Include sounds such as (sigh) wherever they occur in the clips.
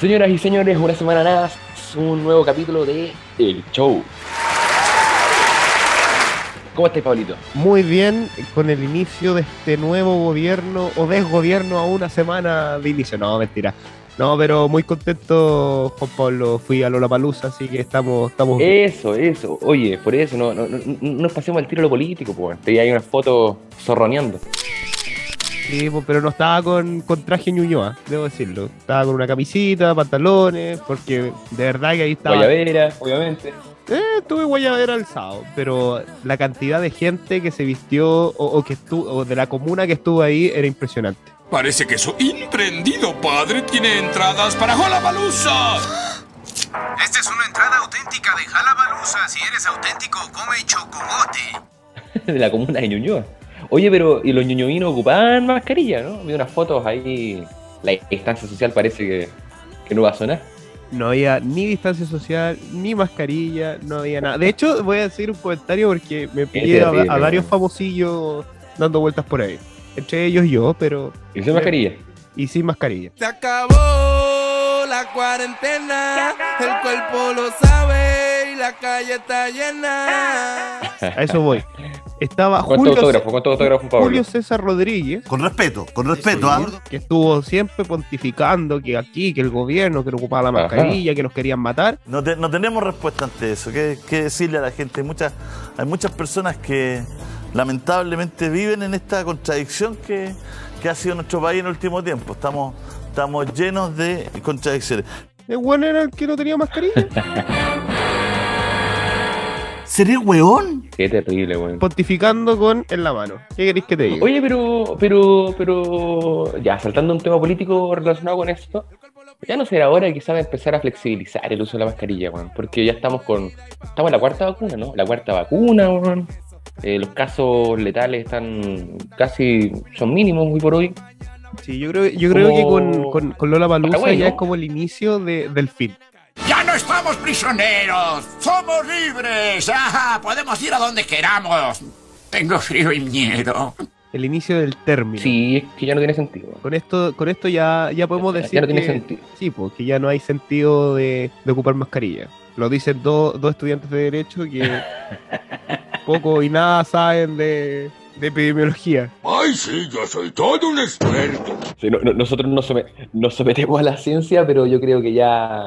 Señoras y señores, una semana más, un nuevo capítulo de El Show. ¿Cómo estáis, Pablito? Muy bien, con el inicio de este nuevo gobierno o desgobierno a una semana de inicio. No, mentira. No, pero muy contento, Juan Pablo. Fui a Lollapalooza, así que estamos... estamos... Eso, eso. Oye, por eso, no, no, no, no nos pasemos al tiro a lo político, pues. Te hay una foto zorroneando. Sí, pero no estaba con, con traje ñuñoa, debo decirlo. Estaba con una camisita, pantalones, porque de verdad que ahí estaba... Guayabera, obviamente. Eh, tuve guayabera el sábado, pero la cantidad de gente que se vistió o, o que estuvo, o de la comuna que estuvo ahí era impresionante. Parece que su imprendido padre tiene entradas para Jalabalusa. Esta es una entrada auténtica de Jalabalusa. Si eres auténtico, come chocomote. (laughs) de la comuna de Ñuñoa. Oye, pero ¿y los ñuñoinos ocupaban mascarilla, no? Vi unas fotos ahí. La distancia social parece que, que no va a sonar. No había ni distancia social, ni mascarilla, no había nada. De hecho, voy a decir un comentario porque me pillé a, a terrible, varios famosillos dando vueltas por ahí. Entre ellos yo, pero. ¿Y sin mascarilla? Y sin mascarilla. Se acabó la cuarentena, el cuerpo lo sabe y la calle está llena. A eso voy. (laughs) Estaba ¿Cuánto Julio, autógrafo? ¿Cuánto autógrafo, Pablo? Julio César Rodríguez, Con respeto, con respeto, ¿ah? que estuvo siempre pontificando que aquí, que el gobierno, que no ocupaba la Ajá. mascarilla, que nos querían matar. No, te- no tenemos respuesta ante eso. ¿Qué, qué decirle a la gente? Hay muchas, hay muchas personas que lamentablemente viven en esta contradicción que, que ha sido nuestro país en el último tiempo. Estamos, estamos llenos de contradicciones. El bueno era el que no tenía mascarilla. (laughs) ¿Sería hueón? Qué terrible, weón. pontificando con en la mano. ¿Qué queréis que te diga? Oye, pero, pero, pero, ya, saltando un tema político relacionado con esto, ya no será hora quizás de empezar a flexibilizar el uso de la mascarilla, weón, porque ya estamos con, estamos en la cuarta vacuna, ¿no? La cuarta vacuna, weón. Eh, los casos letales están casi, son mínimos hoy por hoy. Sí, yo creo, yo creo que con, con, con Lola Palusa ya ¿no? es como el inicio de- del fin. ¡Ya no estamos prisioneros! ¡Somos libres! ¡Ajá! ¡Podemos ir a donde queramos! Tengo frío y miedo. El inicio del término. Sí, es que ya no tiene sentido. Con esto, con esto ya, ya podemos Ya- decir ya no tiene que, sentido. sí, pues, que ya no hay sentido de, de ocupar mascarilla. Lo dicen dos dos estudiantes de Derecho que (laughs) poco y nada saben de, de epidemiología. ¡Ay, sí! Yo soy todo un experto. Sí, no- no- nosotros nos sometemos a la ciencia, pero yo creo que ya,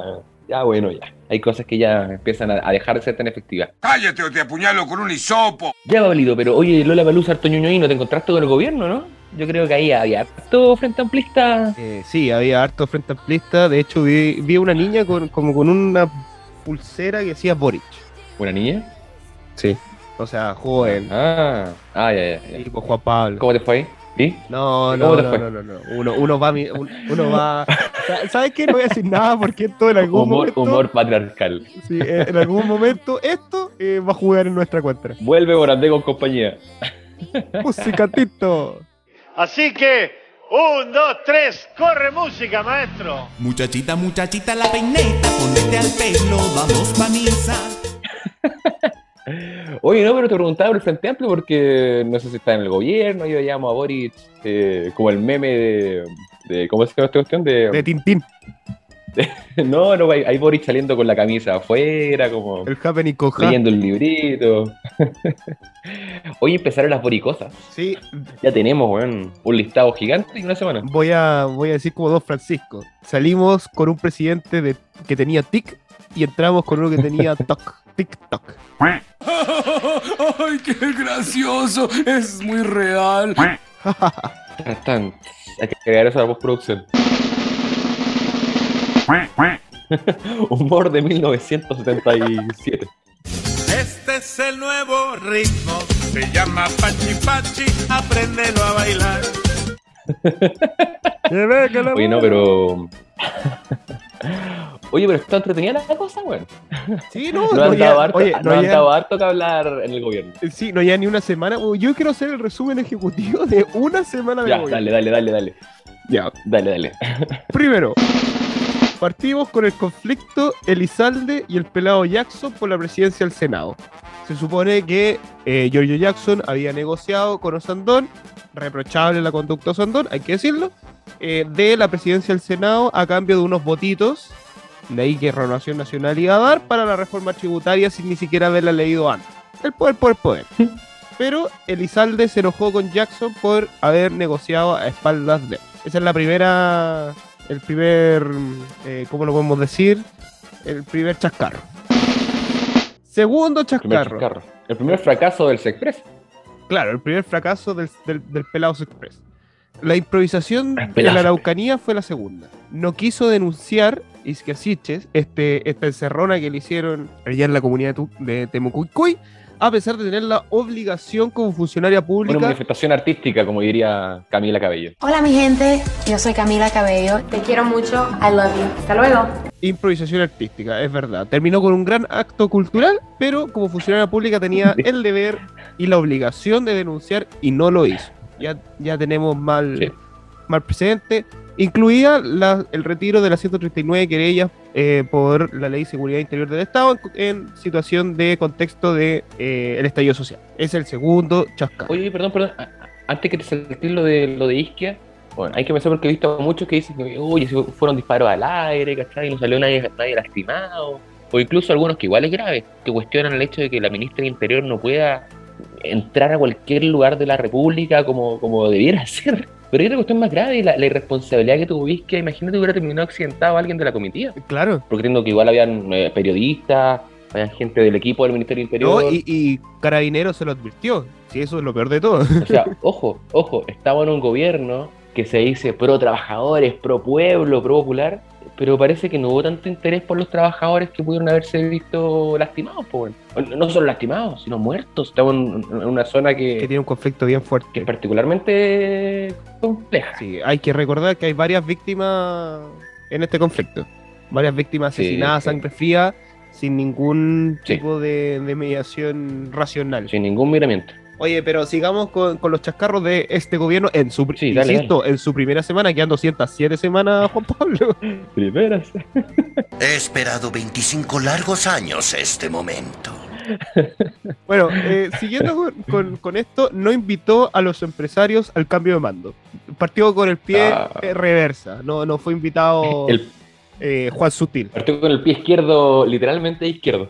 ya bueno, ya. Hay cosas que ya empiezan a, a dejar de ser tan efectivas. ¡Cállate o te apuñalo con un hisopo! Ya, Pablito, pero oye, Lola Palusa, harto ñoñoíno, te encontraste con el gobierno, ¿no? Yo creo que ahí había harto frente amplista. Eh, sí, había harto frente amplista. De hecho, vi, vi una niña con, como con una pulsera que decía Boric. ¿Una niña? Sí. O sea, joven. Ah, ah, ya, ya, ya. Tipo Juan Pablo. ¿Cómo te fue ahí? ¿Sí? No, ¿Cómo no, no, no, no, no. Uno, uno va, uno va. Sa- ¿Sabes qué? No voy a decir nada porque esto en algún Humor, momento. humor patriarcal. sí, eh, en algún momento esto eh, va a jugar en nuestra cuenta. Vuelve Morandé con compañía. Musicatito. Así que, un, dos, tres, corre música, maestro. Muchachita, muchachita, la peineta, ponete al pelo, vamos pa' misa. (laughs) Oye, no, pero te preguntaba por el Frente Amplio porque no sé si está en el gobierno, yo llamo a Boric eh, como el meme de, de- ¿Cómo se llama esta cuestión? De, De Tintín. (laughs) no, no, hay, hay Boric saliendo con la camisa afuera, como El Happening con leyendo el librito. (laughs) Hoy empezaron las boricosas. Sí, Ya tenemos, weón, un listado gigante en una semana. voy a, voy a decir como Don Francisco. Salimos con un presidente de, que tenía tic y entramos con uno que tenía (laughs) toc. TikTok. ¡Ay, qué gracioso! Es muy real. Están, hay que agregar eso a la postproducción. (laughs) Humor de 1977. Este es el nuevo ritmo, se llama Pachi Pachi, apréndelo a bailar. Oye, no, pero. Oye, pero está entretenida la cosa, weón. Sí, no, No no, han ya- dado harto, oye, no no han ya- dado harto que hablar en el gobierno. Sí, no ya ni una semana. Yo quiero hacer el resumen ejecutivo de una semana de Ya, gobierno. dale, dale, dale, dale. Ya. Dale, dale. Primero, partimos con el conflicto Elizalde y el pelado Jackson por la presidencia del Senado. Se supone que eh, Giorgio Jackson había negociado con Osandón, reprochable la conducta de Osandón, hay que decirlo. eh, de la presidencia del Senado a cambio de unos votitos, de ahí que Renovación Nacional iba a dar para la reforma tributaria sin ni siquiera haberla leído antes. El poder por el poder. (laughs) Pero Elizalde se enojó con Jackson por haber negociado a espaldas de él. Esa es la primera, el primer, eh, ¿cómo lo podemos decir? El primer chascarro. Segundo Primer chascarro. chascarro. El primer fracaso del Sexpress. Claro, el primer fracaso del, del, del Pelados Express. La improvisación de la Araucanía fue la segunda. No quiso denunciar Isquiasiches, este, esta encerrona que le hicieron allá en la comunidad de Temucuicuy, a pesar de tener la obligación como funcionaria Una pública. manifestación artística, como diría Camila Cabello. Hola mi gente, yo soy Camila Cabello. Te quiero mucho. I love you. Hasta luego. Improvisación artística, es verdad. Terminó con un gran acto cultural, pero como funcionaria pública tenía (laughs) el deber y la obligación de denunciar y no lo hizo. Ya, ya tenemos mal, Sí. mal precedente, incluida la- el retiro de las 139 querellas eh, por la Ley de Seguridad Interior del Estado en, en situación de contexto de eh, el estallido social. Es el segundo chascarro. Oye, perdón, perdón. Antes que te saltes lo de lo de Isquia, bueno, hay que pensar porque he visto muchos que dicen que, oye, fueron disparos al aire, ¿cachai? Y no salió nadie, nadie lastimado. O incluso algunos que igual es grave, que cuestionan el hecho de que la ministra del Interior no pueda entrar a cualquier lugar de la República como, como debiera (laughs) ser. Pero hay otra cuestión más grave, la, la irresponsabilidad que tuvo Isquia. Imagínate que hubiera terminado accidentado alguien de la comitiva. Claro. Porque entiendo que igual habían eh, periodistas, habían gente del equipo del Ministerio del No, Interior. y, y Carabineros se lo advirtió. Sí, eso es lo peor de todo. O sea, (laughs) ojo, ojo, estamos en un gobierno que se dice pro trabajadores, pro pueblo, pro popular, pero parece que no hubo tanto interés por los trabajadores que pudieron haberse visto lastimados, po, weón. O No solo lastimados, sino muertos. Estamos en una zona que que, tiene un conflicto bien fuerte. que es particularmente compleja. Sí, hay que recordar que hay varias víctimas en este conflicto. Varias víctimas asesinadas, sí. sangre fría, sin ningún Sí. tipo de, de mediación racional. Sin ningún miramiento. Oye, pero sigamos con, con los chascarros de este gobierno en su, Sí, dale, insisto, en su primera semana, quedan 207 semanas, (laughs) Juan Pablo. Primeras. He esperado 25 largos años este momento. (laughs) Bueno, eh, siguiendo con, con- con esto, no invitó a los empresarios al cambio de mando. Partió con el pie Ah. eh, reversa, no, no fue invitado El eh, Juan Sutil. partió con el pie izquierdo, literalmente izquierdo.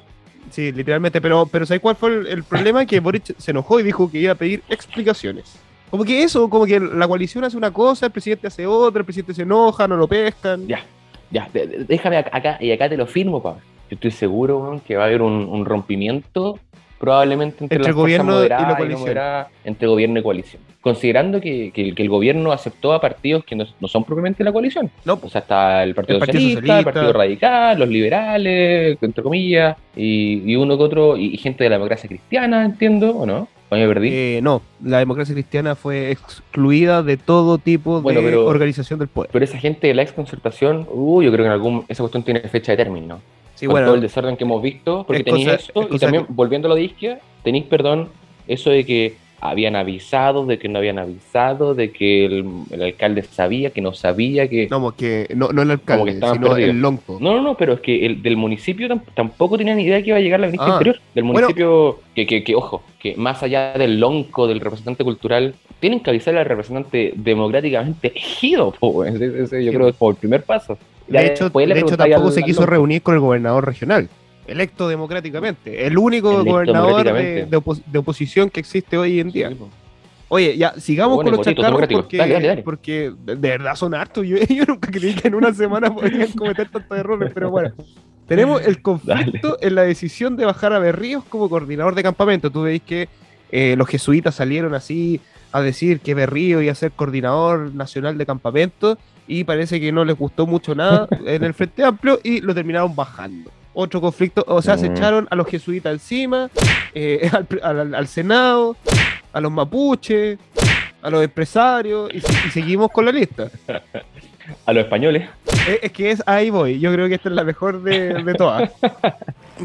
Sí, literalmente, pero, pero ¿sabes cuál fue el, problema? Que Boric se enojó y dijo que iba a pedir explicaciones. Como que eso, como que la coalición hace una cosa, el presidente hace otra, el presidente se enoja, no lo pescan. Ya, ya, déjame acá, y acá te lo firmo, pa. Yo estoy seguro que va a haber un rompimiento probablemente entre, Entre las gobierno y la no coalición. moderadas, entre gobierno y coalición. Considerando que, que el- que el gobierno aceptó a partidos que no, no son propiamente la coalición. No, O sea, está el Partido, El Partido Socialista, Socialista. el Partido Radical, los liberales, entre comillas, y, y uno que otro, y, y gente de la democracia cristiana, entiendo, ¿o no? ¿O me perdí? eh, no, la democracia cristiana fue excluida de todo tipo Bueno, de pero- organización del poder. Pero esa gente de la exconcertación, uh, yo creo que en algún, esa cuestión tiene fecha de término. Sí, con bueno, todo el desorden que hemos visto, porque es tenéis cosa- esto, es y también, que- volviendo a lo de Isquia, tenéis, perdón, eso de que habían avisado, de que no habían avisado, de que el, el alcalde sabía, que no sabía, que... no, porque no, no el alcalde, que estaban sino perdidos. el lonco. No, no, no, pero es que el del municipio tam- tampoco tenían idea que iba a llegar la ministra Ah. interior. Del Bueno. municipio, que, que, que, ojo, que más allá del lonco, del representante cultural, tienen que avisarle al representante democráticamente (laughs) elegido, po, ese- ese yo creo que es como el primer paso. De hecho, de tampoco al- se quiso reunir con el gobernador regional, electo democráticamente. El único Electo gobernador de, democráticamente. de opos- de oposición que existe hoy en día. Sí. Oye, ya, sigamos Bueno, con los chacarros porque, Dale, dale, dale. porque de, de verdad son hartos. (laughs) Yo, yo nunca creí que en una semana podrían cometer tantos errores, pero bueno. Tenemos el (laughs) conflicto en la decisión de bajar a Berríos como coordinador de campamento. Tú veis que eh, los jesuitas salieron así a decir que Berrío iba a ser coordinador nacional de campamento y parece que no les gustó mucho nada (laughs) en el Frente Amplio y lo terminaron bajando. Otro conflicto, o sea, se Mm. echaron a los jesuitas encima, eh, (laughs) al, al- al Senado, a los mapuches, a los empresarios y, y seguimos con la lista. (laughs) A los españoles. Es, es que es ahí voy, yo creo que esta es la mejor de, de todas.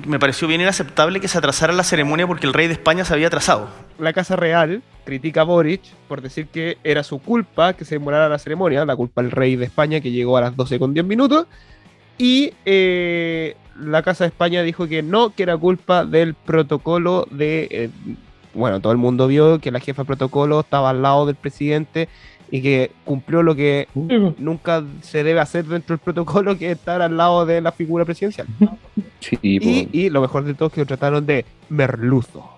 Me pareció bien inaceptable que se atrasara la ceremonia porque el rey de España se había atrasado. La Casa Real critica a Boric por decir que era su culpa que se demorara la ceremonia, la culpa del rey de España que llegó a las 12 con 10 minutos. Y eh, la Casa de España dijo que no, que era culpa del protocolo de... eh, bueno, todo el mundo vio que la jefa de protocolo estaba al lado del presidente y que cumplió lo que nunca se debe hacer dentro del protocolo, que es estar al lado de la figura presidencial. Sí, Y, lo mejor de todo es que lo trataron de merluzo.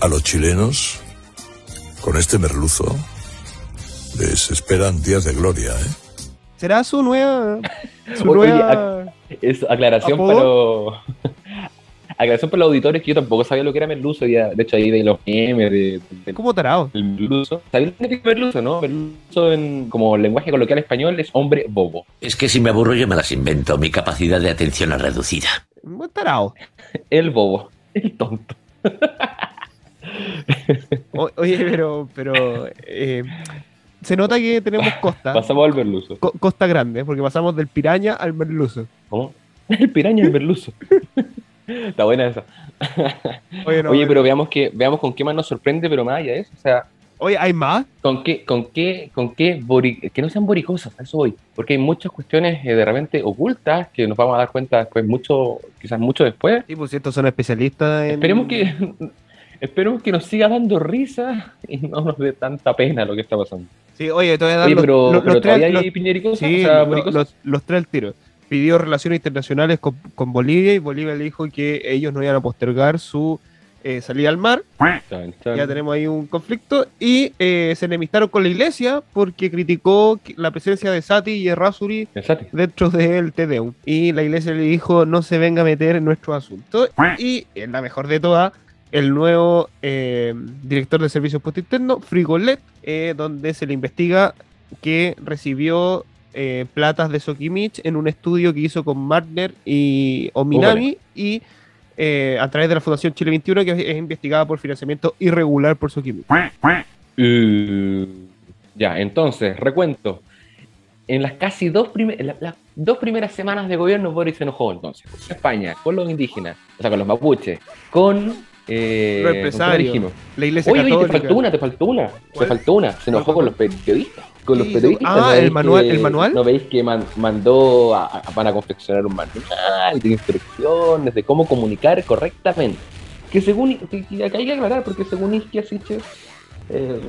A los chilenos, con este merluzo, les esperan días de gloria, ¿eh? ¿Será su nueva... Su Oye, nueva... Es aclaración los... aclaración para los auditores que yo tampoco sabía lo que era merluzo. de hecho, ahí de los memes de, de- ¿Cómo tarado? del merluzo. ¿Sabías lo que es merluzo, no? Merluzo, en, como lenguaje coloquial español, es hombre bobo. Es que si me aburro yo me las invento. Mi capacidad de atención es reducida. Muy tarado. (laughs) El bobo. El tonto. O- oye, pero... pero eh, se nota que tenemos costa. Pasamos al merluzo. co- costa grande, porque pasamos del piraña al merluzo. ¿Cómo? El piraña el merluzo. (laughs) Está buena esa. Oye, no, Oye, pero veamos que veamos con qué más nos sorprende, pero más allá de eso, o sea, Oye, ¿hay más? con qué, con qué, con qué que no sean boricosas, eso voy, porque hay muchas cuestiones eh, de repente ocultas que nos vamos a dar cuenta después mucho, quizás mucho después. Sí, pues estos son especialistas en... Esperemos que (laughs) esperemos que nos siga dando risa y no nos dé tanta pena lo que está pasando. Sí, oye, te voy a dar Oye, los, pero, los- pero los tres- todavía los- hay piñericosas, sí, o sea, los, los tres al tiro. Pidió relaciones internacionales con, con Bolivia y Bolivia le dijo que ellos no iban a postergar su eh, salida al mar. Ya tenemos ahí un conflicto. Y eh, se enemistaron con la iglesia porque criticó la presencia de Sati y Errázuri dentro del TDU. Y la iglesia le dijo no se venga a meter en nuestro asunto. Y en la mejor de todas, el nuevo eh, director de servicios puesto interno, Frigolet, eh, donde se le investiga que recibió eh, platas de Sokimich en un estudio que hizo con Martner y Ominami y eh, a través de la Fundación Chile 21 que es investigada por financiamiento irregular por Sokimich. Uh, ya, entonces, recuento. En las casi dos, primer- la- las dos primeras semanas de gobierno, Boris se enojó entonces. Con España, con los indígenas, o sea, con los mapuches, con. Eh, Los la iglesia Oye, oye, te católica. faltó una, te faltó una. Te faltó una. Se enojó con los periodistas. Con los periodistas. Ah, ¿no el manual- que- el manual. ¿No veis que man- mandó a, a- van a confeccionar un manual de instrucciones de cómo comunicar correctamente? Que según. Que, que acá hay que aclarar, porque según Siches, eh,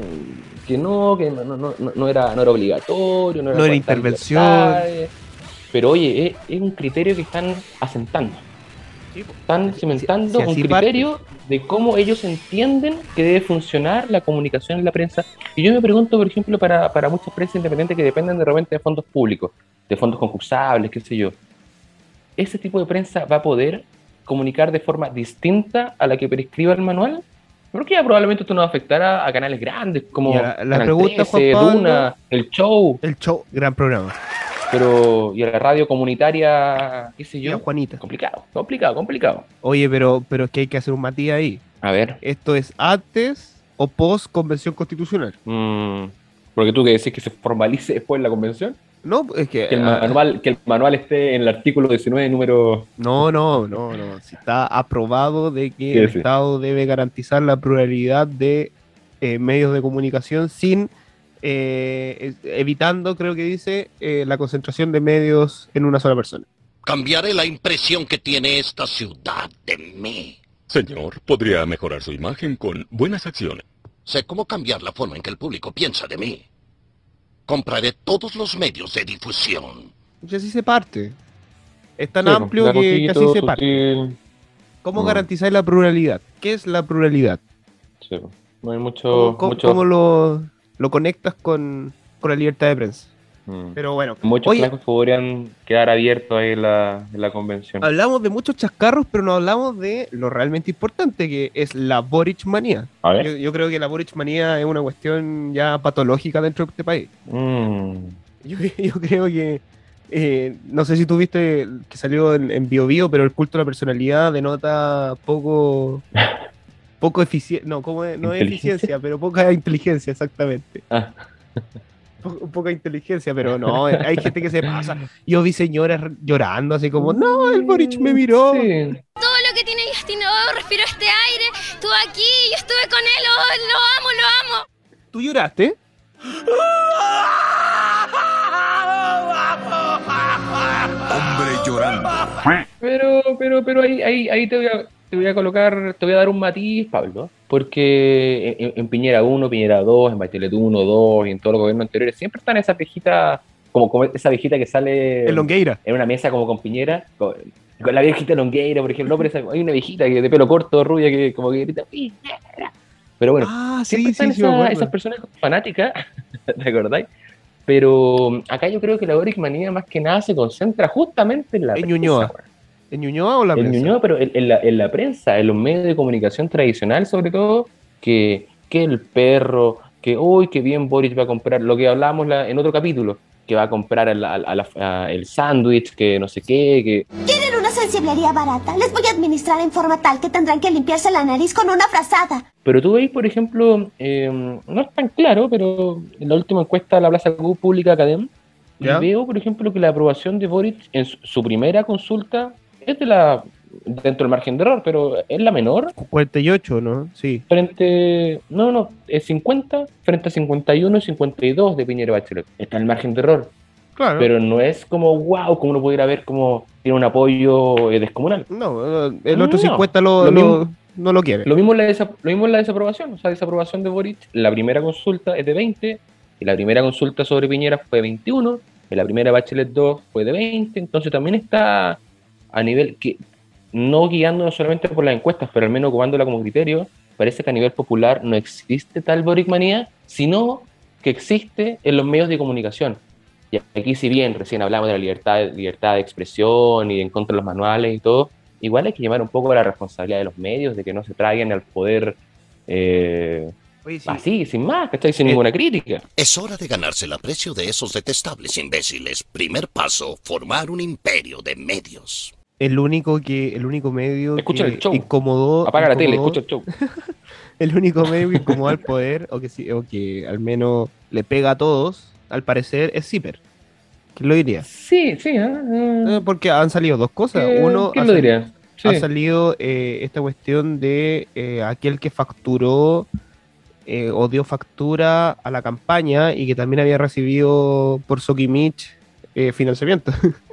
que no, que no, no, no, no era, no era obligatorio, no era, No era cortar intervención. Pero oye, es, es un criterio que están asentando. Están cimentando si un criterio de cómo ellos entienden que debe funcionar la comunicación en la prensa. Y yo me pregunto, por ejemplo, para, para muchas prensas independientes que dependen de repente de fondos públicos, de fondos concursables, qué sé yo, ¿ese tipo de prensa va a poder comunicar de forma distinta a la que prescriba el manual? Porque ya probablemente esto no va a afectar a, canales grandes como la- la Canal pregunta, 13, Juan Pablo- Duna, El Show, El show, gran programa. Pero y la radio comunitaria, qué sé yo. Juanita. Complicado, complicado, complicado. Oye, pero, pero es que hay que hacer un matiz ahí. A ver. ¿Esto es antes o post convención constitucional? Mm, porque tú que decís que se formalice después la convención, No, es que. que el, ah, manual, que el manual esté en el artículo 19, número. No, no, no, no. Si está aprobado de que ¿Qué el? Estado debe garantizar la pluralidad de eh, medios de comunicación sin. Eh, evitando, creo que dice, eh, la concentración de medios en una sola persona. Cambiaré la impresión que tiene esta ciudad de mí. Señor, podría mejorar su imagen con buenas acciones. Sé cómo cambiar la forma en que el público piensa de mí. Compraré todos los medios de difusión. Y así se parte. Es tan Sí, amplio que, así se parte. sutil. ¿Cómo Mm. garantizáis la pluralidad? ¿Qué es la pluralidad? Sí, no hay mucho. ¿Cómo, cómo- mucho cómo lo, lo conectas con, con la libertad de prensa? mm. Pero bueno, Muchos oye, flancos podrían quedar abiertos ahí en la, en la convención. hablamos de muchos chascarros, pero no hablamos de lo realmente importante, que es la Boric manía. A ver. Yo, yo creo que la Boric manía es una cuestión ya patológica dentro de este país. Mm. Yo, (laughs) yo creo que, eh, no sé si tú viste que salió en, en Bio Bio, pero el culto a la personalidad denota poco, (laughs) poco eficiencia, no, como es? no es eficiencia, pero poca inteligencia, exactamente. Ah. (laughs) Po- poca inteligencia, pero no, hay gente que se pasa. Yo vi señoras llorando así como, no, el Boric me miró. Sí. Todo lo que tiene Justin oh, respiró este aire, estuvo aquí, yo estuve con él, oh, lo amo, lo amo. ¿Tú lloraste? Hombre llorando. Pero, pero, pero ahí, ahí, ahí te voy a. te voy a colocar, te voy a dar un matiz, Pablo, porque en, en Piñera 1, Piñera 2, en Bachelet 1, 2 y en todos los gobiernos anteriores siempre están esas viejitas, como, como esa viejita que sale El Longueira. en una mesa como con Piñera, con, con la viejita Longueira, por ejemplo, no, pero esa- hay una viejita que de pelo corto, rubia, que como que grita Piñera. Pero bueno, Ah, siempre están sí, sí, me esa- acuerdo. esas personas fanáticas, (laughs) ¿te acordáis? Pero acá yo creo que la Boric manía más que nada se concentra justamente en la En Ñuñoa. ¿En Ñuñoa o la En prensa? Ñuñoa, pero en, en la, en la prensa, en los medios de comunicación tradicional sobre todo, que, que el perro, que uy, qué bien Boric va a comprar, lo que hablábamos la- en otro capítulo, que va a comprar a la- a la- a el sándwich, que no sé qué, que ¿Quieren una sensiblería barata? Les voy a administrar en forma tal que tendrán que limpiarse la nariz con una frazada. Pero tú veis, por ejemplo, eh, no es tan claro, pero en la última encuesta de la Plaza Pública Academ, ¿Ya? veo, por ejemplo, que la aprobación de Boric en su primera consulta es de la dentro del margen de error, pero es la menor 48, ¿no? Sí. frente, no, no, es 50 frente a 51 y 52 de Piñera Bachelet. Está el margen de error, Claro. pero no es como wow, como uno pudiera ver como tiene un apoyo eh, descomunal. no, el otro No, 50 lo, lo lo- no lo quiere. Lo mismo, la lo mismo en la desaprobación, o sea, desaprobación de Boric, la primera consulta es de 20, y la primera consulta sobre Piñera fue 21, y la primera Bachelet 2 fue de 20, entonces también está a nivel que, no guiándonos solamente por las encuestas, pero al menos ocupándola como criterio, parece que a nivel popular no existe tal Boric manía, sino que existe en los medios de comunicación. Y aquí, si bien recién hablamos de la libertad, libertad de expresión y en contra de los manuales y todo, igual hay que llamar un poco a la responsabilidad de los medios, de que no se traigan al poder eh, Oye, sí. así, sin más, que sin ninguna crítica. Es hora de ganarse el aprecio de esos detestables imbéciles. Primer paso, formar un imperio de medios. El único que, el único medio Escucha que el show. incomodó. Apaga la tele, escucha el show. (laughs) El único medio que incomodó al poder, o que, sí- o que al menos le pega a todos, al parecer, es Zipper. ¿Quién lo diría? Sí, sí, ah, ah. Eh, Porque han salido dos cosas. ¿Qué- Uno, quién ha lo diría? Sí. ha salido eh, esta cuestión de eh, aquel que facturó eh, o dio factura a la campaña y que también había recibido por Sokimich eh, financiamiento. (laughs)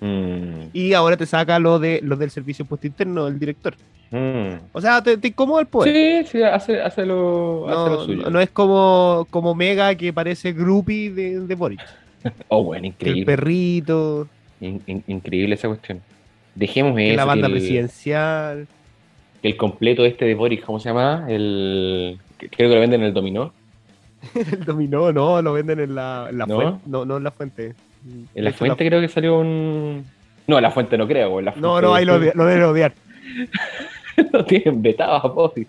Mm, y ahora te saca lo de lo del servicio impuesto interno del director. mm. O sea, te, te incomoda el poder. Sí, sí, hace, hace lo, hace lo No, suyo. no- no es como, como Mega que parece groupie de, de Boric. (laughs) Oh, bueno, Que el increíble. perrito, In- in- increíble esa cuestión. Dejemos que eso. la banda que el, presidencial. que el completo este de Boris, ¿cómo se llama? El, creo que lo venden en el dominó. (laughs) El dominó, no, lo venden en la, en la ¿No? fuente. No, no en la fuente. En la fuente creo que salió un... No, en la fuente no creo. en la No, fuente no, ahí lo, lo deben odiar. (laughs) lo tienen vetado a Boric.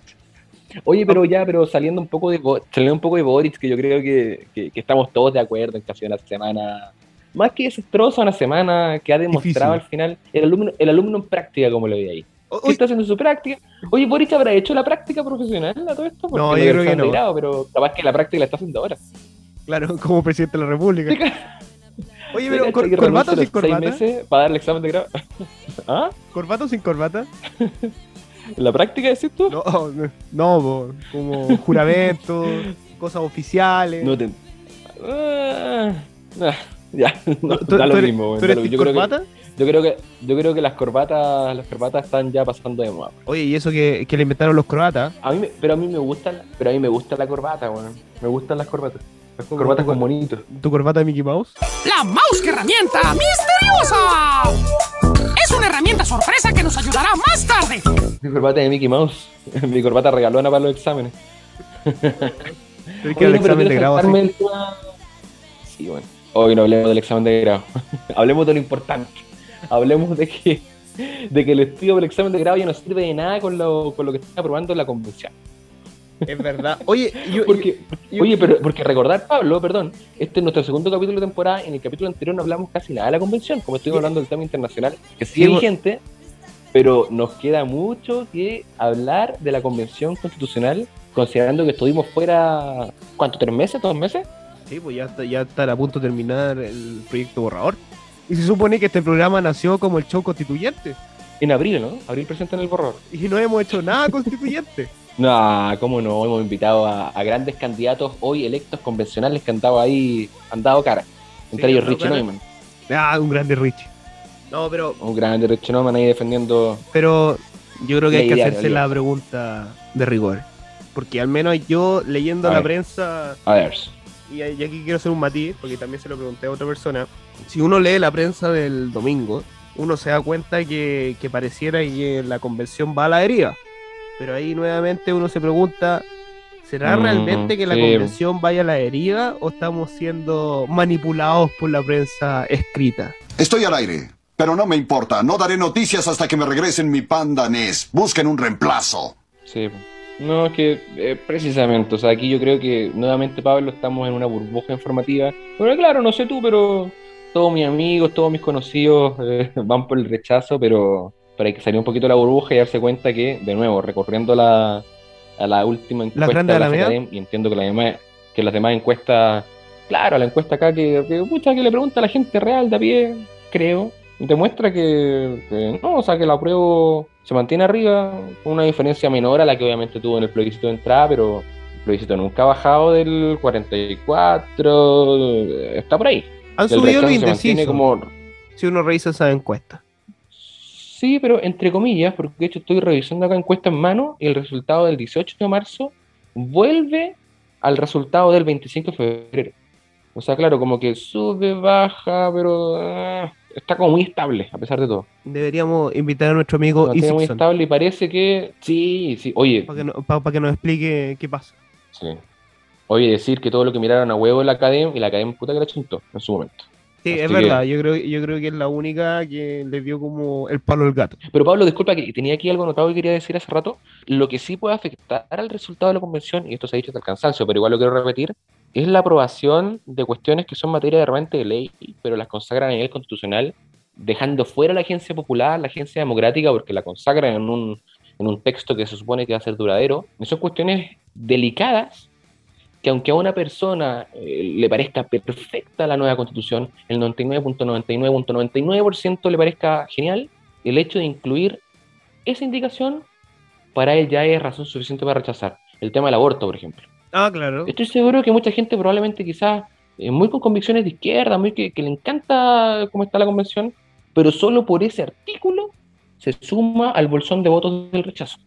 Oye, pero ya, pero saliendo un poco de saliendo un poco de Boric, que yo creo que, que- que estamos todos de acuerdo en que ha sido una semana más que desastrosa, una semana que ha demostrado Difícil. al final el alumno, el alumno en práctica, como lo ve ahí. O- ¿Qué está haciendo su práctica? Oye, Boric habrá hecho la práctica profesional a todo esto, porque No, yo creo que no. Sandeirao, pero capaz que la práctica la está haciendo ahora. Claro, (laughs) como presidente de la República. Oye, ¿Te pero cor- que ¿corbata o renuncia sin corbata? meses para dar el examen de grado? (laughs) ¿Ah? ¿Corbata o sin corbata? ¿La práctica decís tú? No, no, no, como juramento, cosas oficiales. No te... Ah, ah, ya, no, ¿Tú- da tú lo eres- mismo. tú da eres yo, creo que, corbata? yo creo que yo creo que las corbatas las corbatas están ya pasando de moda. Oye, y eso que, que le inventaron los croatas. A mí me- pero a mí me gusta la- pero a mí me gusta la corbata, weón. Me gustan las corbatas. Las ¿Cómo corbatas tu con monitos. ¿Tu corbata de Mickey Mouse? La mouse que herramienta misteriosa. Es una herramienta sorpresa que nos ayudará más tarde. Mi corbata de Mickey Mouse. (laughs) Mi corbata regalona para los exámenes. (laughs) Tienes que dar el examen de grado así. el Sí, bueno. Hoy no hablemos del examen de grado. (laughs) hablemos de lo importante. Hablemos de que, de que el estudio del examen de grado ya no sirve de nada con lo, con lo que está aprobando la convención. Es verdad. Oye, yo, Porque, yo- oye, pero porque recordar, Pablo, perdón, este es nuestro segundo capítulo de temporada. En el capítulo anterior no hablamos casi nada de la convención, como estuvimos hablando del tema internacional, que sigue Sí, vigente, pero nos queda mucho que hablar de la convención constitucional, considerando que estuvimos fuera, ¿cuánto? ¿Tres meses? ¿Dos meses? Sí, pues ya está, ya está a punto de terminar el proyecto borrador. Y se supone que este programa nació como el show constituyente. En abril, ¿no? Abril presenta en el borrador. Y no hemos hecho nada constituyente. (laughs) No, cómo no, hemos invitado a, a grandes candidatos hoy electos convencionales que han dado ahí, han dado cara. Entre Sí, ellos Richie cara. Neumann. Ah, un grande Richie. No, pero, Un grande Richie Neumann ahí defendiendo. pero Yo creo que hay que hacerse la pregunta de rigor. Porque al menos yo leyendo A la ver. prensa, A ver. y, y aquí quiero hacer un matiz, porque también se lo pregunté a otra persona. Si uno lee la prensa del domingo, uno se da cuenta que, que pareciera que la convención va a la deriva. Pero ahí nuevamente uno se pregunta, ¿será Mm, realmente que la sí. convención vaya a la deriva o estamos siendo manipulados por la prensa escrita? Estoy al aire, pero no me importa. No daré noticias hasta que me regresen mi panda NES. Busquen un reemplazo. Sí. No, es que eh, precisamente, o sea, aquí yo creo que nuevamente, Pablo, estamos en una burbuja informativa. Bueno, claro, no sé tú, pero todos mis amigos, todos mis conocidos eh, (laughs) van por el rechazo, pero, pero hay que salir un poquito de la burbuja y darse cuenta que, de nuevo, recorriendo la, a la última encuesta grande de la? FECADEM, y entiendo que, la demás, que las demás encuestas, claro, la encuesta acá que, que, pucha, que le pregunta a la gente real de a pie, creo, demuestra que, que no, o sea, que la prueba se mantiene arriba, con una diferencia menor a la que obviamente tuvo en el plebiscito de entrada, pero el plebiscito nunca ha bajado del 44, eh, está por ahí. Han El subido los indecisos. como Si uno revisa esa encuesta. Sí, pero entre comillas, porque de hecho estoy revisando acá encuesta en mano y el resultado del 18 de marzo vuelve al resultado del 25 de febrero. O sea, claro, como que sube, baja, pero ah, está como muy estable a pesar de todo. Deberíamos invitar a nuestro amigo mantiene muy estable y parece que sí, sí. Oye, para que, no- que nos explique qué pasa. sí. Oye, decir que todo lo que miraron a huevo en la academia y la academia puta que la chuntó en su momento. Sí, Así es que- verdad. Yo creo, yo creo que es la única que le dio como el palo al gato. Pero Pablo, disculpa que tenía aquí algo anotado que quería decir hace rato. Lo que sí puede afectar al resultado de la convención, y esto se ha dicho hasta el cansancio, pero igual lo quiero repetir, es la aprobación de cuestiones que son materia de repente de ley, pero las consagran a nivel constitucional, dejando fuera la agencia popular, la agencia democrática, porque la consagran en un, en un texto que se supone que va a ser duradero. Y son cuestiones delicadas que aunque a una persona eh, le parezca perfecta la nueva constitución, el 99.99.99% le parezca genial, el hecho de incluir esa indicación para él ya es razón suficiente para rechazar. El tema del aborto, por ejemplo. Ah, claro. Estoy seguro que mucha gente probablemente quizás eh, muy con convicciones de izquierda, muy que, que le encanta cómo está la convención, pero solo por ese artículo se suma al bolsón de votos del rechazo.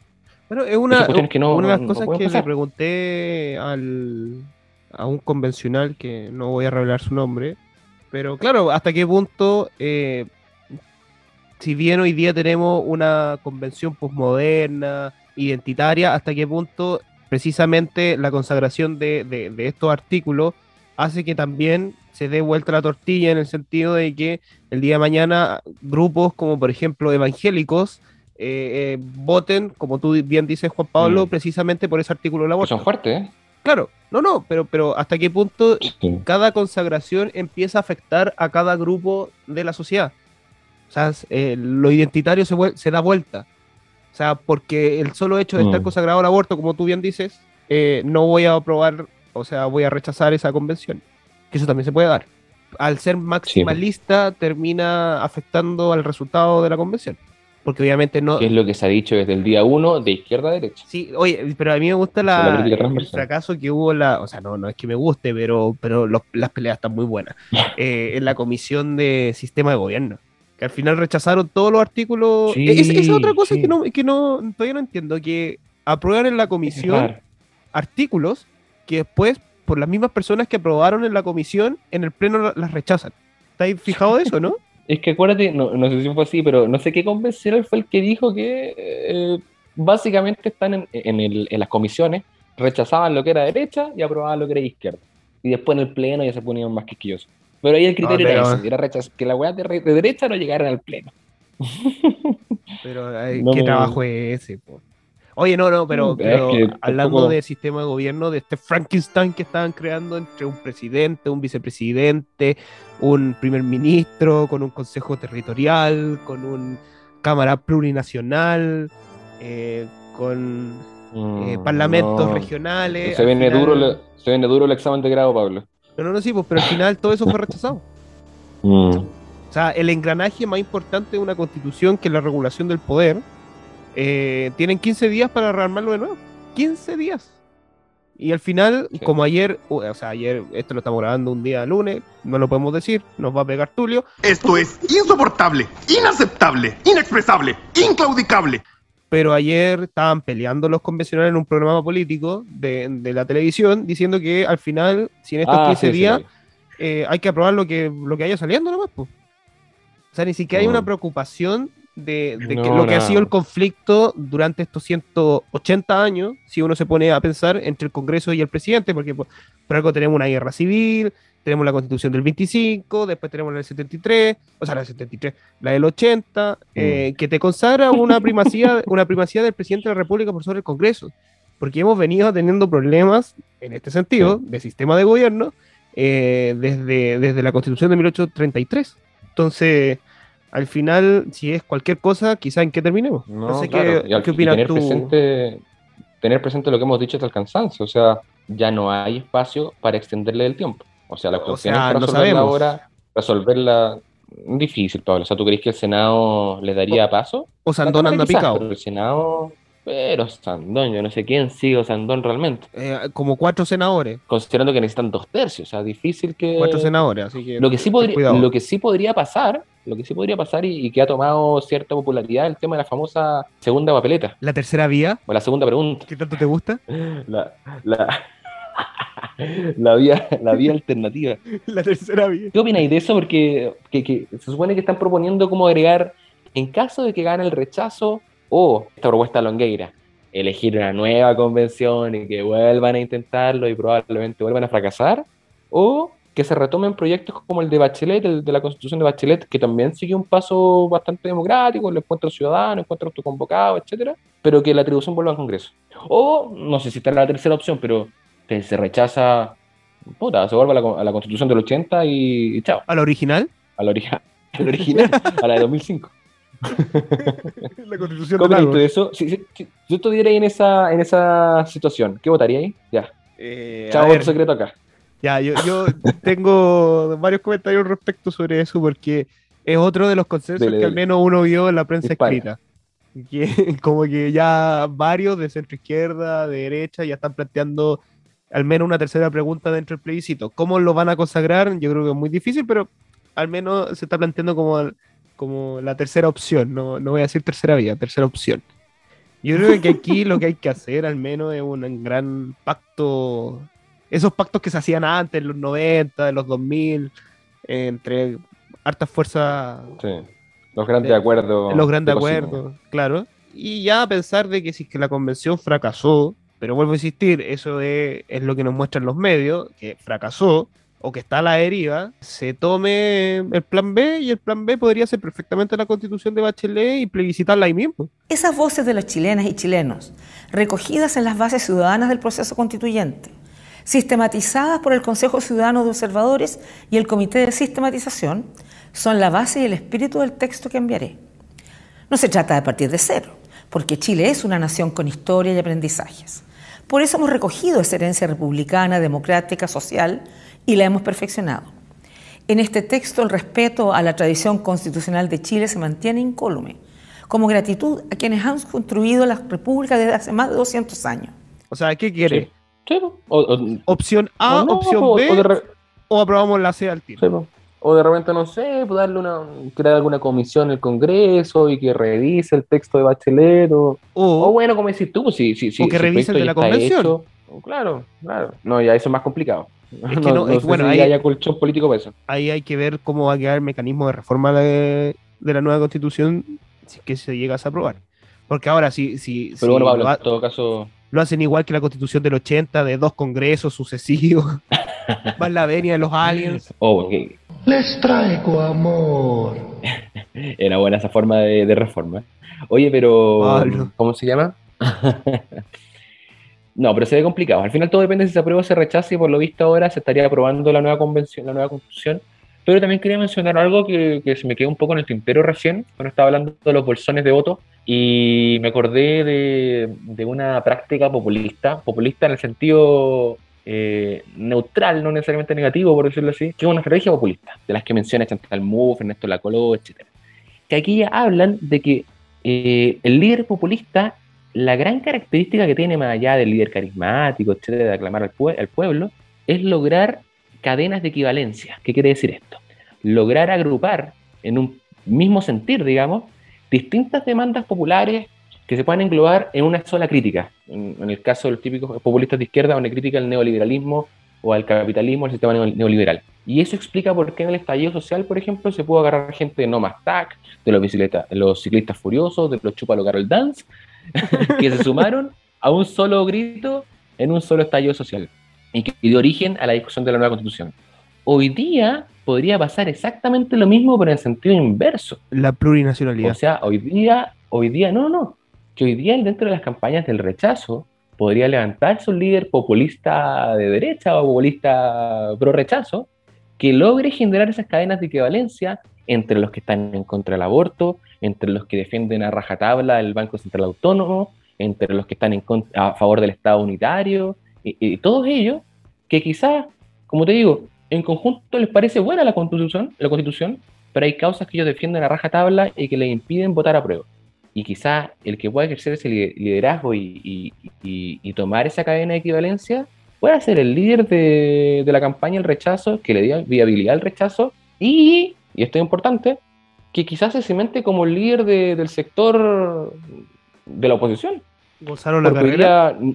Bueno, es una, que no- una de las no cosas que le pregunté al, a un convencional que no voy a revelar su nombre, pero claro, hasta qué punto, eh, si bien hoy día tenemos una convención posmoderna, identitaria, hasta qué punto precisamente la consagración de, de- de estos artículos hace que también se dé vuelta la tortilla en el sentido de que el día de mañana grupos como por ejemplo evangélicos eh, eh, voten, como tú bien dices Juan Pablo, Mm. precisamente por ese artículo del Que aborto. son fuertes, ¿eh? Claro, no, no, pero, pero hasta qué punto cada consagración empieza a afectar a cada grupo de la sociedad. O sea, eh, lo identitario se, se da vuelta. O sea, porque el solo hecho de estar Mm. consagrado al aborto, como tú bien dices, eh, no voy a aprobar, o sea, voy a rechazar esa convención. Que eso también se puede dar. Al ser maximalista, termina afectando al resultado de la convención. Porque obviamente no, Que es lo que se ha dicho desde el día uno de izquierda a derecha. Sí, oye, pero a mí me gusta la el fracaso que hubo la, o sea, no, no es que me guste, pero, pero los- las peleas están muy buenas. (laughs) Eh, en la comisión de sistema de gobierno, que al final rechazaron todos los artículos. Sí, Es- esa es otra cosa sí. que no, que no, todavía no entiendo, que aprueban en la comisión artículos que después, por las mismas personas que aprobaron en la comisión, en el pleno la- las rechazan. ¿Estáis fijados de eso, no? (laughs) Es que acuérdate, no, no sé si fue así, pero no sé qué convencional fue el que dijo que eh, básicamente están en, en el- en las comisiones, rechazaban lo que era derecha y aprobaban lo que era izquierda. Y después en el pleno ya se ponían más quisquillosos. Pero ahí el criterio Ah, era ese, era rechaz- que las weas de, re- de derecha no llegaran al pleno. Pero ay, (laughs) qué trabajo es ese, po? Oye, no, no, pero, pero es que hablando tampoco- de sistema de gobierno, de este Frankenstein que estaban creando entre un presidente, un vicepresidente, un primer ministro, con un consejo territorial, con un cámara plurinacional, eh, con eh, Mm, parlamentos no. regionales. Se viene, final- duro, le- se viene duro el examen de grado, Pablo. No, no, no, sí, pues, pero al final todo eso fue rechazado. Mm. O sea, el engranaje más importante de una constitución que es la regulación del poder, eh, tienen 15 días para rearmarlo de nuevo. 15 días. Y al final, como ayer, o sea, ayer, esto lo estamos grabando un día lunes, no lo podemos decir, nos va a pegar Tulio. Esto es insoportable, inaceptable, inexpresable, inclaudicable. pero ayer estaban peleando los convencionales en un programa político de, de la televisión diciendo que al final, si en estos Ah, 15 sí, sí, días vi. eh, hay que aprobar lo que, lo que haya saliendo nomás. po. O sea, ni siquiera hay una preocupación de, de que No, lo que ha sido el conflicto durante estos 180 años, si uno se pone a pensar entre el Congreso y el presidente, porque por, por algo tenemos una guerra civil, tenemos la constitución del 25, después tenemos la del 73, o sea, la del 73, la del 80, eh, que te consagra una primacía, (laughs) una primacía del presidente de la República por sobre el Congreso. Porque hemos venido teniendo problemas en este sentido, de sistema de gobierno, eh, desde, desde la constitución de 1833. Entonces, al final, si es cualquier cosa, quizá en qué terminemos. No, No, sé claro, qué, y al- qué y opinas tener tú. Presente, tener presente lo que hemos dicho hasta el cansancio, o sea, ya no hay espacio para extenderle el tiempo. O sea, la O cuestión sea, es resolverla ahora, resolverla difícil, Pablo. O sea, ¿tú crees que el Senado le daría paso? O Sandón anda picado. Pero el Senado, pero Sandón, yo no sé quién sigue Sandón realmente. Eh, como cuatro senadores. Considerando que necesitan dos tercios, o sea, difícil que... Cuatro senadores, así que Lo que sí podría, lo que sí podría pasar, lo que sí podría pasar y, y que ha tomado cierta popularidad el tema de la famosa segunda papeleta. La tercera vía. O la segunda pregunta. ¿Qué tanto te gusta? (laughs) La, la, (laughs) la vía, la vía alternativa. (laughs) La tercera vía. ¿Qué opináis de eso? Porque que, que se supone que están proponiendo como agregar, en caso de que gane el rechazo o esta propuesta longueira, elegir una nueva convención y que vuelvan a intentarlo y probablemente vuelvan a fracasar, o que se retomen proyectos como el de Bachelet, el de la constitución de Bachelet, que también sigue un paso bastante democrático, el encuentro ciudadano, el encuentro autoconvocado, etcétera, pero que la atribución vuelva al Congreso. O, no sé si está la tercera opción, pero que se rechaza, puta, se vuelve a la, con- a la constitución del 80 y, y chao. ¿A la original? A la, ori- a la (laughs) original, a la de 2005. (laughs) La constitución ¿Cómo de eso? Si, si, si yo estuviera ahí en esa, en esa situación, ¿qué votaría ahí? Ya. Eh, Chao, secreto acá. Ya, yo, yo tengo varios comentarios respecto sobre eso porque es otro de los consensos Dele, que al menos uno vio en la prensa Dispara. escrita. Que, (laughs) como que ya varios de centro izquierda, de derecha, ya están planteando al menos una tercera pregunta dentro del plebiscito. ¿Cómo lo van a consagrar? Yo creo que es muy difícil, pero al menos se está planteando como, como la tercera opción. No, no voy a decir tercera vía, tercera opción. Yo creo que aquí lo que hay que hacer al menos es un gran pacto, esos pactos que se hacían antes, en los 90, en los 2000, entre hartas fuerzas, Sí. Los grandes De- acuerdos. los grandes acuerdos, claro. Y ya pensar de que si es que la convención fracasó, pero vuelvo a insistir, eso es, es lo que nos muestran los medios, que fracasó o que está a la deriva, se tome el plan B y el plan B podría ser perfectamente la constitución de Bachelet y plebiscitarla ahí mismo. Esas voces de las chilenas y chilenos, recogidas en las bases ciudadanas del proceso constituyente, sistematizadas por el Consejo Ciudadano de Observadores y el Comité de Sistematización, son la base y el espíritu del texto que enviaré. No se trata de partir de cero, porque Chile es una nación con historia y aprendizajes. Por eso hemos recogido esa herencia republicana, democrática, social y la hemos perfeccionado. En este texto el respeto a la tradición constitucional de Chile se mantiene incólume, como gratitud a quienes han construido la República desde hace más de 200 años. O sea, ¿qué quiere? Sí, po. O, o- Opción A, o no, opción B, o re- aprobamos la C al tiro. sí. O de repente, no sé, pues darle una, crear alguna comisión en el Congreso y que revise el texto de Bachelet. O, bueno, como decís tú, pues, si, si, si, o que si revise el de la convención. hecho, o claro, claro. No, ya eso es más complicado. Es que (laughs) no, no, no es- sé bueno, si ahí- haya colchón político para eso. ahí hay que ver cómo va a quedar el mecanismo de reforma de, de la nueva constitución si es que se llega a aprobar. Porque ahora, si, si, Pero si bueno, Pablo, en todo caso, lo hacen igual que la constitución del 80, de dos congresos sucesivos, (laughs) más la venia de los aliens. oh, Les traigo amor. era buena esa forma de, de reforma. Oye, pero. Pablo. ¿Cómo se llama? no, pero se ve complicado. Al final todo depende si se aprueba o se rechaza y por lo visto ahora se estaría aprobando la nueva convención, la nueva constitución. Pero también quería mencionar algo que, que se me quedó un poco en el tintero recién, cuando estaba hablando de los bolsones de voto, y me acordé de, de una práctica populista, populista en el sentido eh, neutral, no necesariamente negativo, por decirlo así, que es una estrategia populista, de las que menciona Chantal Mouffe, Ernesto Lacolo, etc. Que aquí ya hablan de que eh, el líder populista, la gran característica que tiene más allá del líder carismático, etcétera, de aclamar al, pue- al pueblo, es lograr cadenas de equivalencia. ¿Qué quiere decir esto? Lograr agrupar en un mismo sentir, digamos, distintas demandas populares que se puedan englobar en una sola crítica. En, en el caso de los típicos populistas de izquierda, una crítica al neoliberalismo o al capitalismo, al sistema neo- neoliberal. Y eso explica por qué en el estallido social, por ejemplo, se pudo agarrar gente de No Más TAC, de los, bicicleta- de los ciclistas furiosos, de los Chúpalo Carol Dance, (laughs) que se sumaron a un solo grito en un solo estallido social y que dio origen a la discusión de la nueva constitución. Hoy día podría pasar exactamente lo mismo, pero en sentido inverso. La plurinacionalidad. O sea, hoy día, hoy día, no, no, no, que hoy día dentro de las campañas del rechazo podría levantarse un líder populista de derecha o populista pro rechazo que logre generar esas cadenas de equivalencia entre los que están en contra del aborto, entre los que defienden a rajatabla el Banco Central Autónomo, entre los que están en con- a favor del Estado unitario, y, y todos ellos que quizás, como te digo, en conjunto les parece buena la constitución, la constitución, pero hay causas que ellos defienden a rajatabla y que les impiden votar a prueba. Y quizás el que pueda ejercer ese li- liderazgo y, y- y- y tomar esa cadena de equivalencia pueda ser el líder de, de la campaña el rechazo, que le dé viabilidad al rechazo y, y esto es importante, que quizás se cimente como el líder de- del sector de la oposición. Gonzalo La Carrera. día,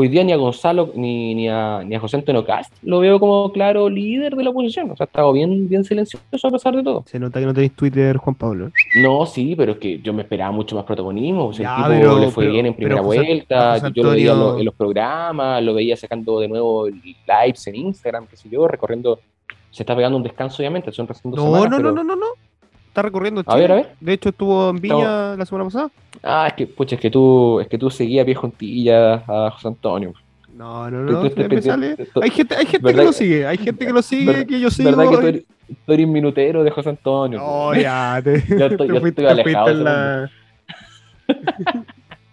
hoy día ni a Gonzalo ni, ni, a, ni a José Antonio Cast lo veo como claro líder de la oposición. O sea, ha estado bien, bien silencioso a pesar de todo. Se nota que no tenéis Twitter, Juan Pablo. No, sí, pero es que yo me esperaba mucho más protagonismo. O sea, Ya, el tipo pero- le fue pero- bien en primera José- vuelta. José Yo lo veía en, los programas, lo veía sacando de nuevo lives en Instagram, qué sé yo, recorriendo. Se está pegando un descanso, obviamente, son recién dos No, semanas, no, pero- no, no, no, no. Está recorriendo A ver, Chile. a ver. De hecho, estuvo en Viña la semana pasada. Ah, es que, pucha, es que tú, es que tú seguías pie juntilla a José Antonio. No, no, Tú- no. tú- tú- me tú- sale- tú- Hay gente, hay gente que ¿verdad lo sigue. Hay gente que lo sigue, ¿Verdad- que yo sigo. ¿Verdad que tú eres, tú eres minutero de José Antonio? No, ya. Te, (laughs) Yo estoy, te yo fuiste- estoy te fuiste en la-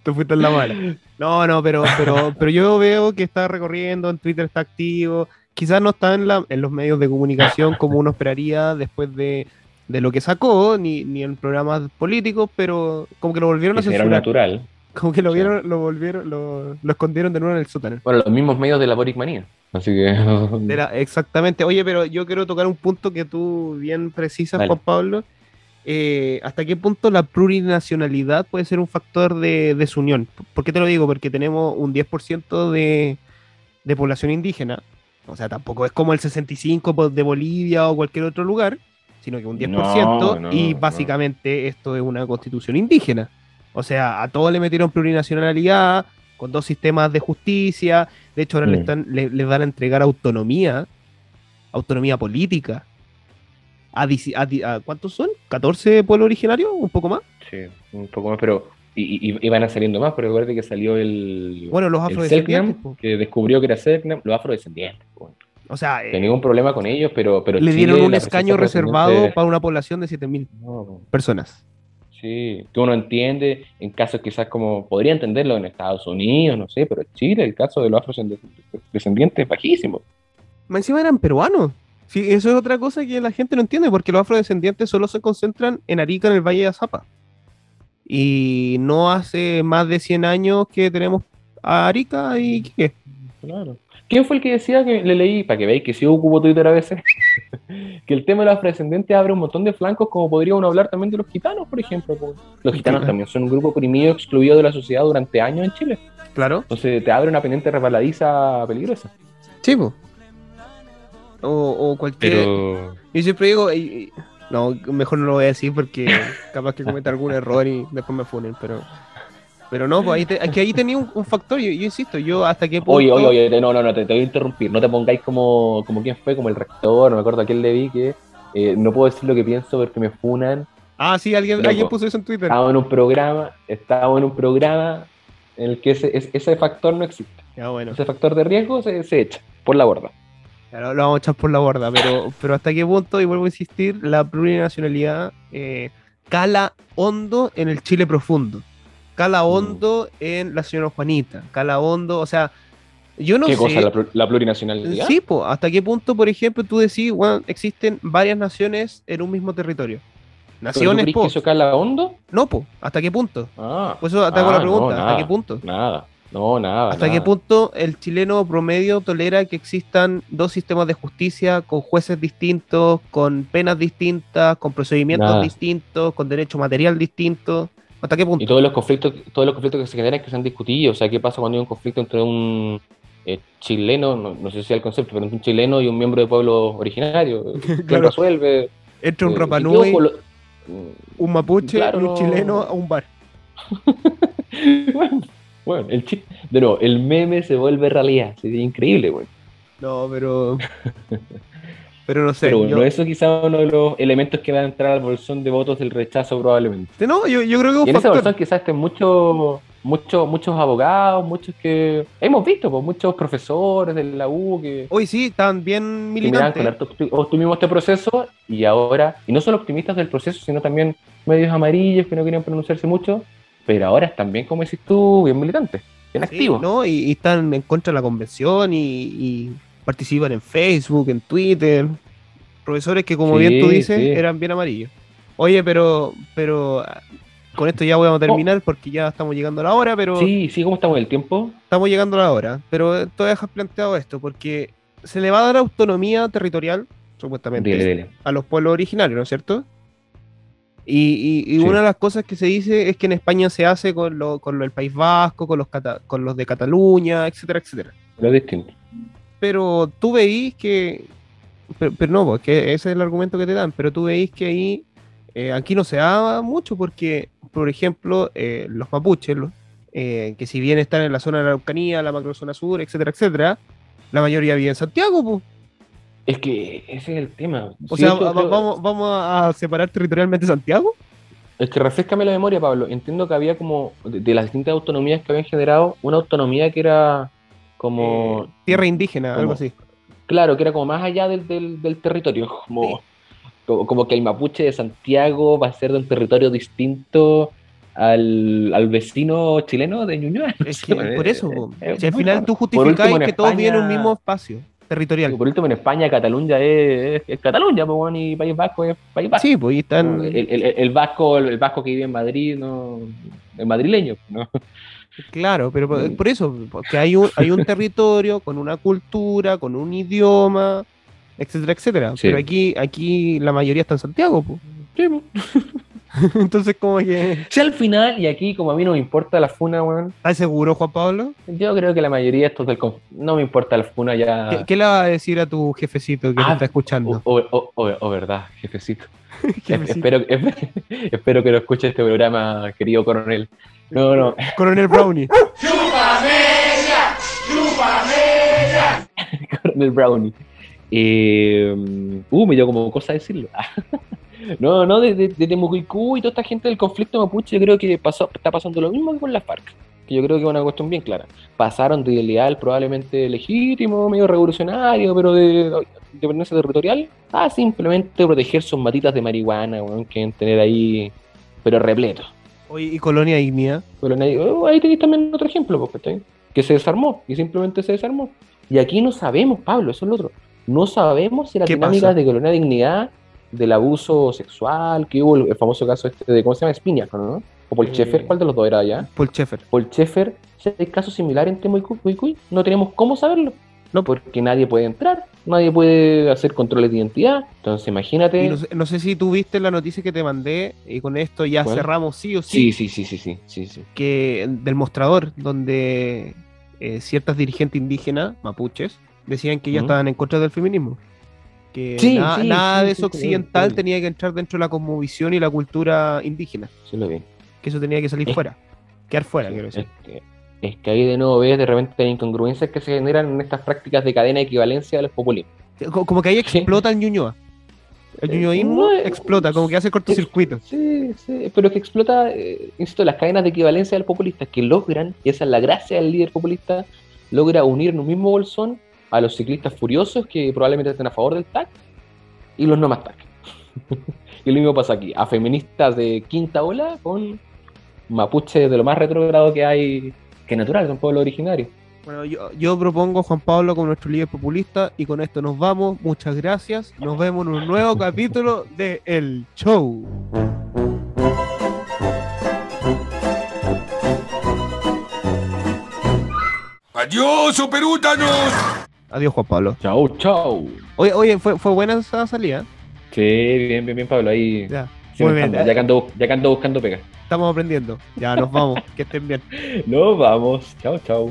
Te fuiste en la mala. No, no, pero, pero, pero yo veo que está recorriendo, en Twitter está activo. Quizás no está en, la, en los medios de comunicación como uno esperaría después de, de lo que sacó, ni, ni en programas políticos, pero como que lo volvieron a censurar. natural. (laughs) Como que lo vieron, lo volvieron, lo, lo escondieron de nuevo en el sótano. Bueno, los mismos medios de la Boric Manía. Así que. Era, exactamente. Oye, pero yo quiero tocar un punto que tú bien precisas, Dale. Juan Pablo. Eh, ¿Hasta qué punto la plurinacionalidad puede ser un factor de desunión? ¿Por qué te lo digo? Porque tenemos un 10% de, de población indígena. O sea, tampoco es como el 65% po- de Bolivia o cualquier otro lugar, sino que un 10%. No, no, y no. básicamente esto es una constitución indígena. O sea, a todos le metieron plurinacionalidad, con dos sistemas de justicia. De hecho, ahora le Mm. están, le, les van a entregar autonomía, autonomía política. A, dici- a di- a- ¿Cuántos son? ¿14 pueblos originarios? ¿Un poco más? Sí, un poco más, pero. Y, y, y van a saliendo más, pero recuerde que salió el. Bueno, los el afrodescendientes, Selknam, que descubrió que era Selknam, los afrodescendientes. po. O sea, eh, ningún problema con ellos, pero. pero le Chile, dieron un escaño reservado para una población de 7.000 No, personas. Sí, que uno entiende en casos quizás como podría entenderlo en Estados Unidos, no sé, pero Chile, el caso de los afrodescendientes es bajísimo. Más encima eran peruanos. Sí, eso es otra cosa que la gente no entiende, porque los afrodescendientes solo se concentran en Arica, en el Valle de Azapa. Y no hace más de 100 años que tenemos a Arica y Quique. Claro. ¿Quién fue el que decía que le leí, para que veáis que sí ocupo Twitter a veces, (laughs) que el tema de los afrodescendientes abre un montón de flancos, como podría uno hablar también de los gitanos, por ejemplo? Los gitanos también son un grupo oprimido, excluido de la sociedad durante años en Chile. Claro. Entonces te abre una pendiente resbaladiza peligrosa. Sí, po. O, o cualquier. Pero. Yo siempre digo. no, mejor no lo voy a decir porque capaz que cometa algún error y después me funen, pero. Pero no, pues ahí te- que ahí tenía un, un factor, yo, yo insisto, yo hasta qué punto. Oye, oye, oye, no, no, no, te, te voy a interrumpir. No te pongáis como, como quién fue, como el rector, no me acuerdo a quién le vi que eh, no puedo decir lo que pienso porque me funan. Ah, sí, alguien, Loco. alguien puso eso en Twitter. Estábamos en un programa, estábamos en un programa en el que ese, ese- factor no existe. Bueno. Ese factor de riesgo se, se echa por la borda. Claro, lo vamos a echar por la borda, pero, pero hasta qué punto, y vuelvo a insistir, la plurinacionalidad eh, cala hondo en el Chile profundo. Cala Mm. hondo en la señora Juanita. Cala hondo, o sea, yo no ¿Qué sé. cosa? ¿La, la plurinacionalidad? Sí, po, hasta qué punto, por ejemplo, tú decís, bueno, existen varias naciones en un mismo territorio. ¿Pero tú Naciones, po. que eso cala hondo? No, po, ¿hasta qué punto? Ah, Por eso hago ah, la no, pregunta, ¿hasta qué punto? Nada, no, nada. ¿Hasta nada. qué punto el chileno promedio tolera que existan dos sistemas de justicia con jueces distintos, con penas distintas, con procedimientos Nada. distintos, con derecho material distinto? ¿Hasta qué punto? Y todos los conflictos, todos los conflictos que se generan que se han discutido. O sea, ¿qué pasa cuando hay un conflicto entre un eh, chileno, no, no sé si es el concepto, pero entre un chileno y un miembro de pueblo originario? (laughs) ¿Quién Claro. resuelve? Entre un Eh, y Rapa qué Nui, ojo, lo- un mapuche Claro, y un no. chileno a un bar. (laughs) bueno, bueno, el de nuevo, el meme se vuelve realidad, sería increíble, güey. No, pero. (laughs) pero no sé. Pero bueno, yo- eso quizá uno de los elementos que va a entrar al bolsón de votos del rechazo probablemente. No, yo, yo creo que es Y un en ese factor. bolsón quizás estén muchos muchos muchos abogados, muchos que hemos visto, pues muchos profesores de la U que, Hoy sí, están bien militantes. optimismo este proceso y ahora, y no solo optimistas del proceso, sino también medios amarillos que no querían pronunciarse mucho, pero ahora están bien, como decís tú, bien militantes, bien Sí, activos. ¿no? Y, y están en contra de la convención y, y participan en Facebook, en Twitter. Profesores que, como Sí, bien tú dices, sí. eran bien amarillos. Oye, pero, pero ah, con esto ya vamos a terminar porque ya estamos llegando a la hora, pero Sí, sí, ¿cómo estamos en el tiempo? estamos llegando a la hora. Pero tú dejas planteado esto porque se le va a dar autonomía territorial, supuestamente, Dile, dile. a los pueblos originarios, ¿no es cierto? Y, y- y Sí. una de las cosas que se dice es que en España se hace con, lo, con lo del País Vasco, con los, cata- con los de Cataluña, etcétera, etcétera. Pero es distinto. Pero tú veís que. Pero, pero no, porque ese es el argumento que te dan. Pero tú veís que ahí. eh, aquí no se da mucho porque, por ejemplo, eh, los mapuches, los- eh, que si bien están en la zona de la Araucanía, la macrozona sur, etcétera, etcétera, la mayoría vive en Santiago, pues. Es que ese es el tema. O sea, yo va- creo- vamos, vamos a separar territorialmente Santiago. Es que refrescame la memoria, Pablo. Entiendo que había como, de, de las distintas autonomías que habían generado, una autonomía que era como, Tierra indígena, algo como- así. claro, que era como más allá del, del, del territorio, (laughs) como, como, como que el mapuche de Santiago va a ser de un territorio distinto al, al vecino chileno de Ñuñoa. (laughs) Es que por eso, (laughs) al final raro. tú último, justificáis en que todos viven en un España- mismo espacio territorial. Por último, en España, Cataluña es, es- es Cataluña, pues, bueno, y País Vasco es País Vasco. Sí, pues ahí están. El, el- el- el vasco, el vasco que vive en Madrid, no, es madrileño, ¿no? Claro, pero Mm. por, por eso, porque hay un, hay un territorio con una cultura, con un idioma, etcétera, etcétera. Sí. Pero aquí, aquí la mayoría está en Santiago, po. (laughs) Entonces, como que. Si al final, y aquí como a mí no me importa la funa, weón, ¿Estás seguro, Juan Pablo? yo creo que la mayoría de estos del conf- no me importa la funa ya. ¿Qué, qué le vas a decir a tu jefecito que te Ah, está escuchando? O, o- o- o verdad, jefecito. (laughs) Jefecito. espero, (laughs) espero que lo escuche este programa, querido coronel. No, no. Coronel Brownie. (laughs) Coronel Brownie. Eh, uh, me dio como cosa decirlo. (laughs) no, no, de, de, de Temucuicú y toda esta gente del conflicto mapuche, yo creo que pasó, está pasando lo mismo que con las FARC. Que yo creo que es una cuestión bien clara. Pasaron de ideal probablemente legítimo, medio revolucionario, pero de independencia territorial, a simplemente proteger sus matitas de marihuana, weón, que tener ahí, pero repleto. Oye, y Colonia Ignea. Nadie- oh, ahí tenéis también otro ejemplo, pues, ¿cachai? que se desarmó y simplemente se desarmó. Y aquí no sabemos, Pablo, eso es lo otro. No sabemos si las ¿Qué dinámicas de colonia dignidad, del abuso sexual, que hubo el, famoso caso este de, ¿cómo se llama? Espinaco, ¿no? O Paul Eh, Schaeffer, ¿cuál de los dos era ya? Paul Schaeffer. Paul Schaeffer, si hay casos similares en Temucuicuy, no tenemos cómo saberlo. No, porque nadie puede entrar, nadie puede hacer controles de identidad. Entonces, imagínate. Y no, sé, no sé si tú viste la noticia que te mandé y con esto ya ¿Cuál? cerramos sí o sí. Sí, sí, sí, sí, sí, que del mostrador, donde eh, ciertas dirigentes indígenas, mapuches, decían que ya Ujú. estaban en contra del feminismo. Que Sí, nada, sí, nada sí, de eso occidental tenía que entrar dentro de la cosmovisión y la cultura indígena. Sí lo vi. Que eso tenía que salir Es- fuera. Quedar fuera, quiero decir. Es es que ahí de nuevo ves de repente las incongruencias que se generan en estas prácticas de cadena de equivalencia a los populismos. Co- Como que ahí explota el ñuñoa. El Eh, ñuñoísmo no, explota, como que hace cortocircuito. Sí, sí, pero que explota, eh, insisto, las cadenas de equivalencia del populista que logran, y esa es la gracia del líder populista, logra unir en un mismo bolsón a los ciclistas furiosos que probablemente estén a favor del TAC y los no más TAC. (laughs) y lo mismo pasa aquí, a feministas de quinta ola con mapuches de lo más retrógrado que hay, que natural, son pueblos originarios. Bueno, yo, yo propongo a Juan Pablo como nuestro líder populista y con esto nos vamos. Muchas gracias. Nos vemos en un nuevo capítulo de El Show. ¡Adiós, operútanos! Adiós, Juan Pablo. Chau, chau. Oye, oye fue, fue buena esa salida. Sí, bien, bien, bien, Pablo, ahí Ya. Muy bien. Ya que, ando, ya que ando buscando pega. Estamos aprendiendo. Ya nos vamos. que estén bien. (laughs) Nos vamos. Chao, chao.